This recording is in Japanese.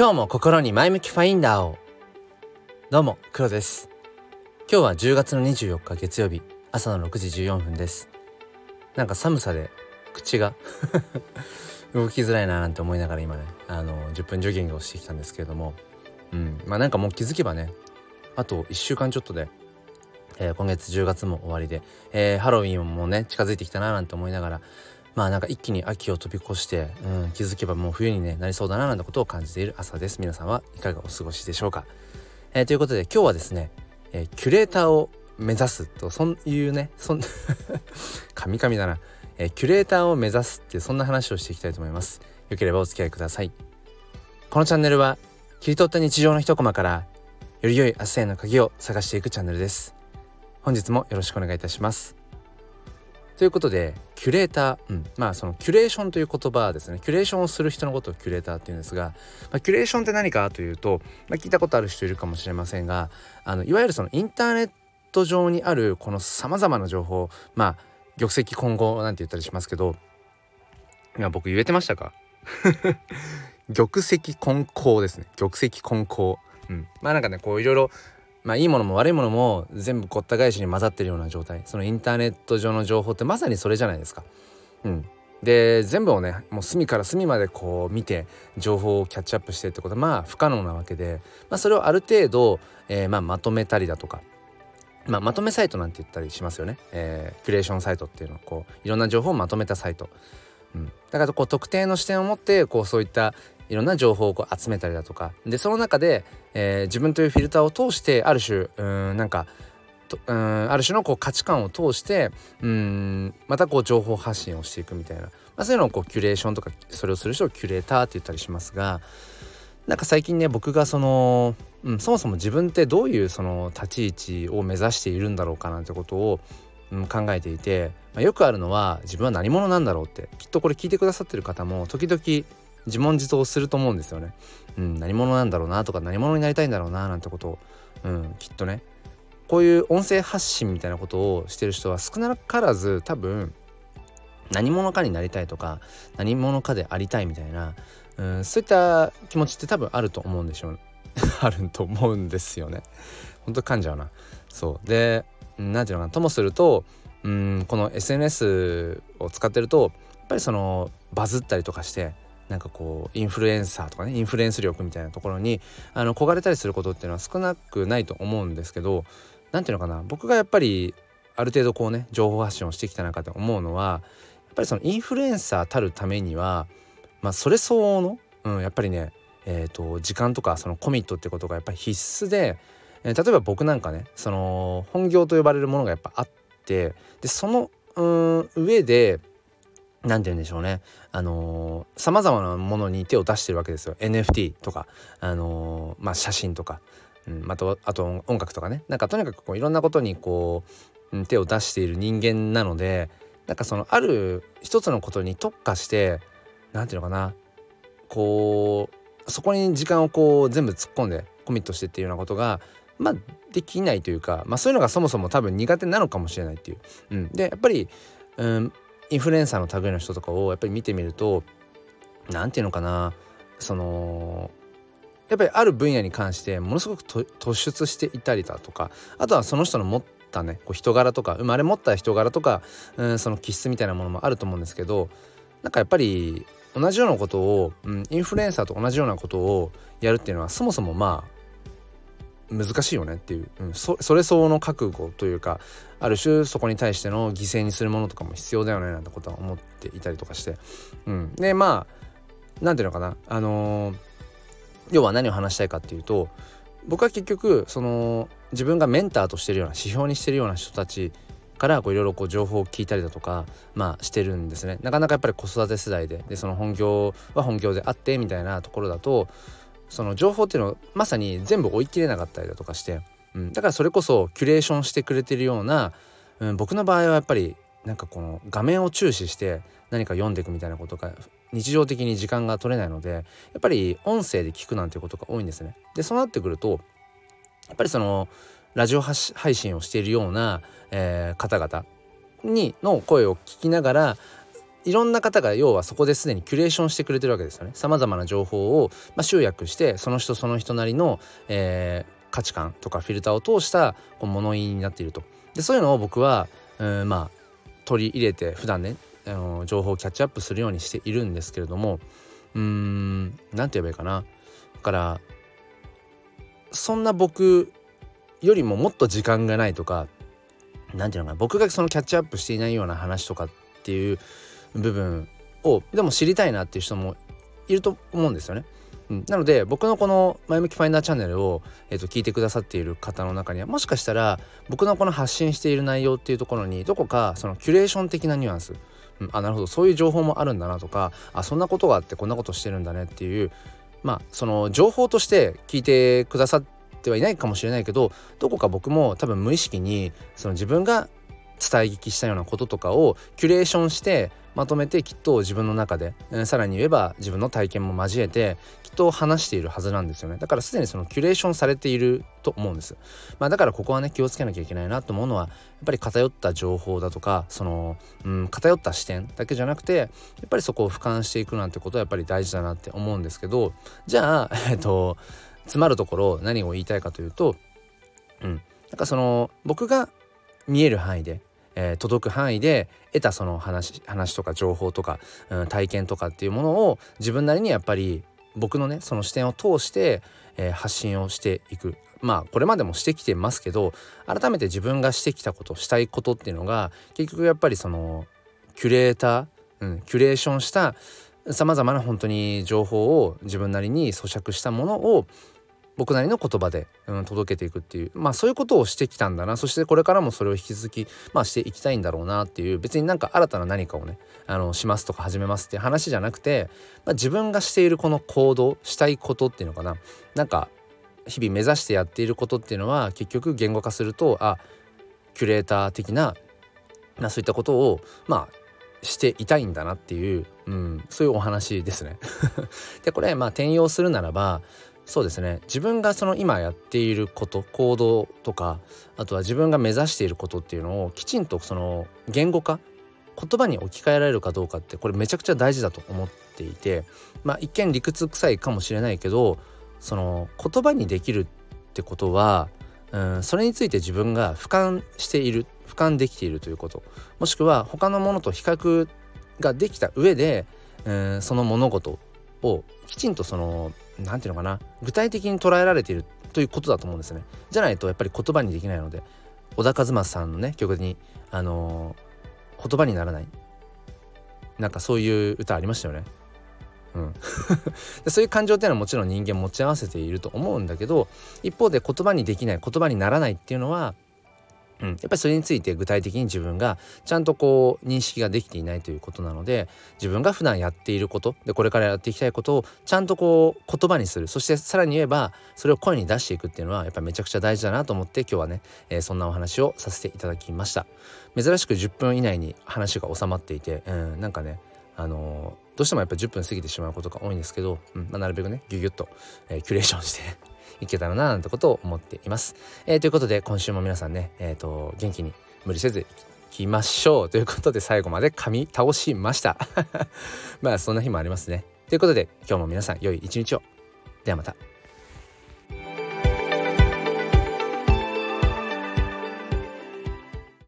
今日も心に前向きファインダーを。どうも黒です。今日は10月の24日月曜日。朝の6時14分です。なんか寒さで口が 動きづらいななんて思いながら今ねあの10分ジョギングをしてきたんですけれども。うん。まあなんかもう気づけばねあと1週間ちょっとで、えー、今月10月も終わりで、えー、ハロウィンもね近づいてきたななんて思いながらまあなんか一気に秋を飛び越して、うん、気づけばもう冬に、ね、なりそうだななんてことを感じている朝です。皆さんはいかがお過ごしでしょうか、えー、ということで今日はですね、えー、キュレーターを目指すとそういうねそんカミカミだな、えー、キュレーターを目指すってそんな話をしていきたいと思います。よければお付き合いください。このチャンネルは切り取った日常の一コマからより良い明日への鍵を探していくチャンネルです。本日もよろしくお願いいたします。ということでキュレーター、うん、まあそのキュレーションという言葉ですね。キュレーションをする人のことをキュレーターっていうんですが、まあ、キュレーションって何かというと、まあ、聞いたことある人いるかもしれませんがあのいわゆるそのインターネット上にあるこのさまざまな情報まあ玉石混合なんて言ったりしますけど今僕言えてましたか？玉石混交ですね。玉石混交うん。まあなんかねこういろいろまあいいものも悪いものも全部ごった返しに混ざってるような状態。そのインターネット上の情報ってまさにそれじゃないですか。うん、で全部をねもう隅から隅までこう見て情報をキャッチアップしてってこと。はまあ不可能なわけで、まあ、それをある程度、えー、まあまとめたりだとか、まあ、まとめサイトなんて言ったりしますよね、えー、キュレーションサイトっていうの。をこういろんな情報をまとめたサイト。うん、だからこう特定の視点を持ってこうそういったいろんな情報をこう集めたりだとか。でその中で、えー、自分というフィルターを通してある種うんなんかうんある種のこう価値観を通してうんまたこう情報発信をしていくみたいな、まあ、そういうのをこうキュレーションとかそれをする人をキュレーターって言ったりしますがなんか最近ね僕がその、うん、そもそも自分ってどういうその立ち位置を目指しているんだろうかなんてことを、うん、考えていて、まあ、よくあるのは自分は何者なんだろうってきっとこれ聞いてくださってる方も時々自問自答すると思うんですよね。うん、何者なんだろうなとか何者になりたいんだろうななんてことを、うん、きっとねこういう音声発信みたいなことをしてる人は少なからず多分何者かになりたいとか何者かでありたいみたいな、うん、そういった気持ちって多分あると思うんでしょう あると思うんですよね。ほんと噛んじゃうな。そうで何ていうのかなともするとうんこの SNS を使ってるとやっぱりそのバズったりとかしてなんかこうインフルエンサーとかねインフルエンス力みたいなところにあの焦がれたりすることっていうのは少なくないと思うんですけど何ていうのかな僕がやっぱりある程度こうね情報発信をしてきた中で思うのはやっぱりそのインフルエンサーたるためにはまあそれ相応の、うん、やっぱりねえーと、時間とかそのコミットってことがやっぱり必須で、えー、例えば僕なんかねその本業と呼ばれるものがやっぱあってでそのうん上で何て言うんでしょうね。あのさまざまなものに手を出してるわけですよ。NFT とか。あの、まあ写真とか、うん、あとあと音楽とかね。なんかとにかくこういろんなことにこう手を出している人間なのでなんかそのある一つのことに特化して何て言うのかな。こうそこに時間をこう全部突っ込んでコミットしてっていうようなことがまあできないというか、まあ、そういうのがそもそも多分苦手なのかもしれないっていう。うん、でやっぱり、うん、インフルエンサーの類の人とかをやっぱり見てみると何て言うのかなそのやっぱりある分野に関してものすごく突出していたりだとかあとはその人の持ったねこう人柄とか生まれ持った人柄とか、うん、その気質みたいなものもあると思うんですけどなんかやっぱり同じようなことを、うん、インフルエンサーと同じようなことをやるっていうのはそもそもまあ難しいよねっていう、うん、そそれ相応の覚悟というかある種そこに対しての犠牲にするものとかも必要だよねなんてことは思っていたりとかして、うん、でまあ何ていうのかな。あのー、要は何を話したいかっていうと僕は結局その自分がメンターとしてるような指標にしてるような人たちからいろいろ情報を聞いたりだとかまあしてるんですね。なかなかやっぱり子育て世代ででその本業は本業であってみたいなところだとその情報っていうのをまさに全部追い切れなかったりだとかして、うん、だからそれこそキュレーションしてくれてるような、うん、僕の場合はやっぱりなんかこの画面を注視して何か読んでいくみたいなことが日常的に時間が取れないのでやっぱり音声で聞くなんていうことが多いんですね。でそうなってくるとやっぱりそのラジオ配信をしているような、えー、方々にの声を聞きながらいろんな方が要はそこですでにキュレーションしてくれてるわけですよね。さまざまな情報を、まあ、集約してその人その人なりの、えー、価値観とかフィルターを通したこう物言いになっていると。でそういうのを僕は、うん、まあ取り入れて普段ねあの情報をキャッチアップするようにしているんですけれどもうーん何て言えばいいかなだからそんな僕よりももっと時間がないとか何て言うのかな僕がそのキャッチアップしていないような話とかっていう部分をでも知りたいなっていう人もいると思うんですよね。うん、なので僕のこの「前向きファインダーチャンネルを」えー、と聞いてくださっている方の中にはもしかしたら僕のこの発信している内容っていうところにどこかそのキュレーション的なニュアンス、うん、あなるほど。そういう情報もあるんだなとかあそんなことがあってこんなことしてるんだねっていうまあその情報として聞いてくださってはいないかもしれないけどどこか僕も多分無意識にその自分が伝え聞きしたようなこととかをキュレーションしてまとめてきっと自分の中で、えー、さらに言えば自分の体験も交えてきっと話しているはずなんですよね。だからすでにそのキュレーションされていると思うんです、まあ、だからここはね気をつけなきゃいけないなと思うのはやっぱり偏った情報だとかその、うん、偏った視点だけじゃなくてやっぱりそこを俯瞰していくなんてことはやっぱり大事だなって思うんですけどじゃあ えっと詰まるところ何を言いたいかというとうんなんかその僕が見える範囲でえー、届く範囲で得たその話話とか情報とか、うん、体験とかっていうものを自分なりにやっぱり僕のねその視点を通して、えー、発信をしていく。まあこれまでもしてきてますけど改めて自分がしてきたことしたいことっていうのが結局やっぱりそのキュレーター、うん、キュレーションしたさまざまな本当に情報を自分なりに咀嚼したものを僕なりの言葉で、うん、届けていくっていうまあそういうことをしてきたんだなそしてこれからもそれを引き続き、まあ、していきたいんだろうなっていう別になんか新たな何かをねあのしますとか始めますっていう話じゃなくて、まあ、自分がしているこの行動したいことっていうのかななんか日々目指してやっていることっていうのは結局言語化するとあキュレーター的な、まあ、そういったことをまあしていたいんだなっていう、うん、そういうお話ですね。でこれまあ転用するならばそうですね。自分がその今やっていること行動とかあとは自分が目指していることっていうのをきちんとその言語化言葉に置き換えられるかどうかってこれめちゃくちゃ大事だと思っていてまあ一見理屈臭いかもしれないけどその言葉にできるってことはうんそれについて自分が俯瞰している俯瞰できているということ。もしくは他のものと比較ができた上でうんその物事をきちんとその何て言うのかな具体的に捉えられているということだと思うんですよね。じゃないとやっぱり言葉にできないので小田和正さんのね曲にあのー、言葉にならない。なんかそういう歌ありましたよね。うん、そういう感情っていうのはもちろん人間持ち合わせていると思うんだけど一方で言葉にできない言葉にならないっていうのはうん、やっぱりそれについて具体的に自分がちゃんとこう認識ができていないということなので自分が普段やっていることでこれからやっていきたいことをちゃんとこう言葉にする。そしてさらに言えばそれを声に出していくっていうのはやっぱめちゃくちゃ大事だなと思って今日はね、えー、そんなお話をさせていただきました。珍しく10分以内に話が収まっていて、うん、なんかねあのー、どうしてもやっぱ10分過ぎてしまうことが多いんですけど、うんまあ、なるべくねギュギュッと、えー、キュレーションしていけたらななんてことを思っています。えー、ということで今週も皆さんね、えーと、元気に無理せずいきましょうということで最後まで噛み倒しました。まあそんな日もありますね。ということで今日も皆さん良い一日を。ではまた。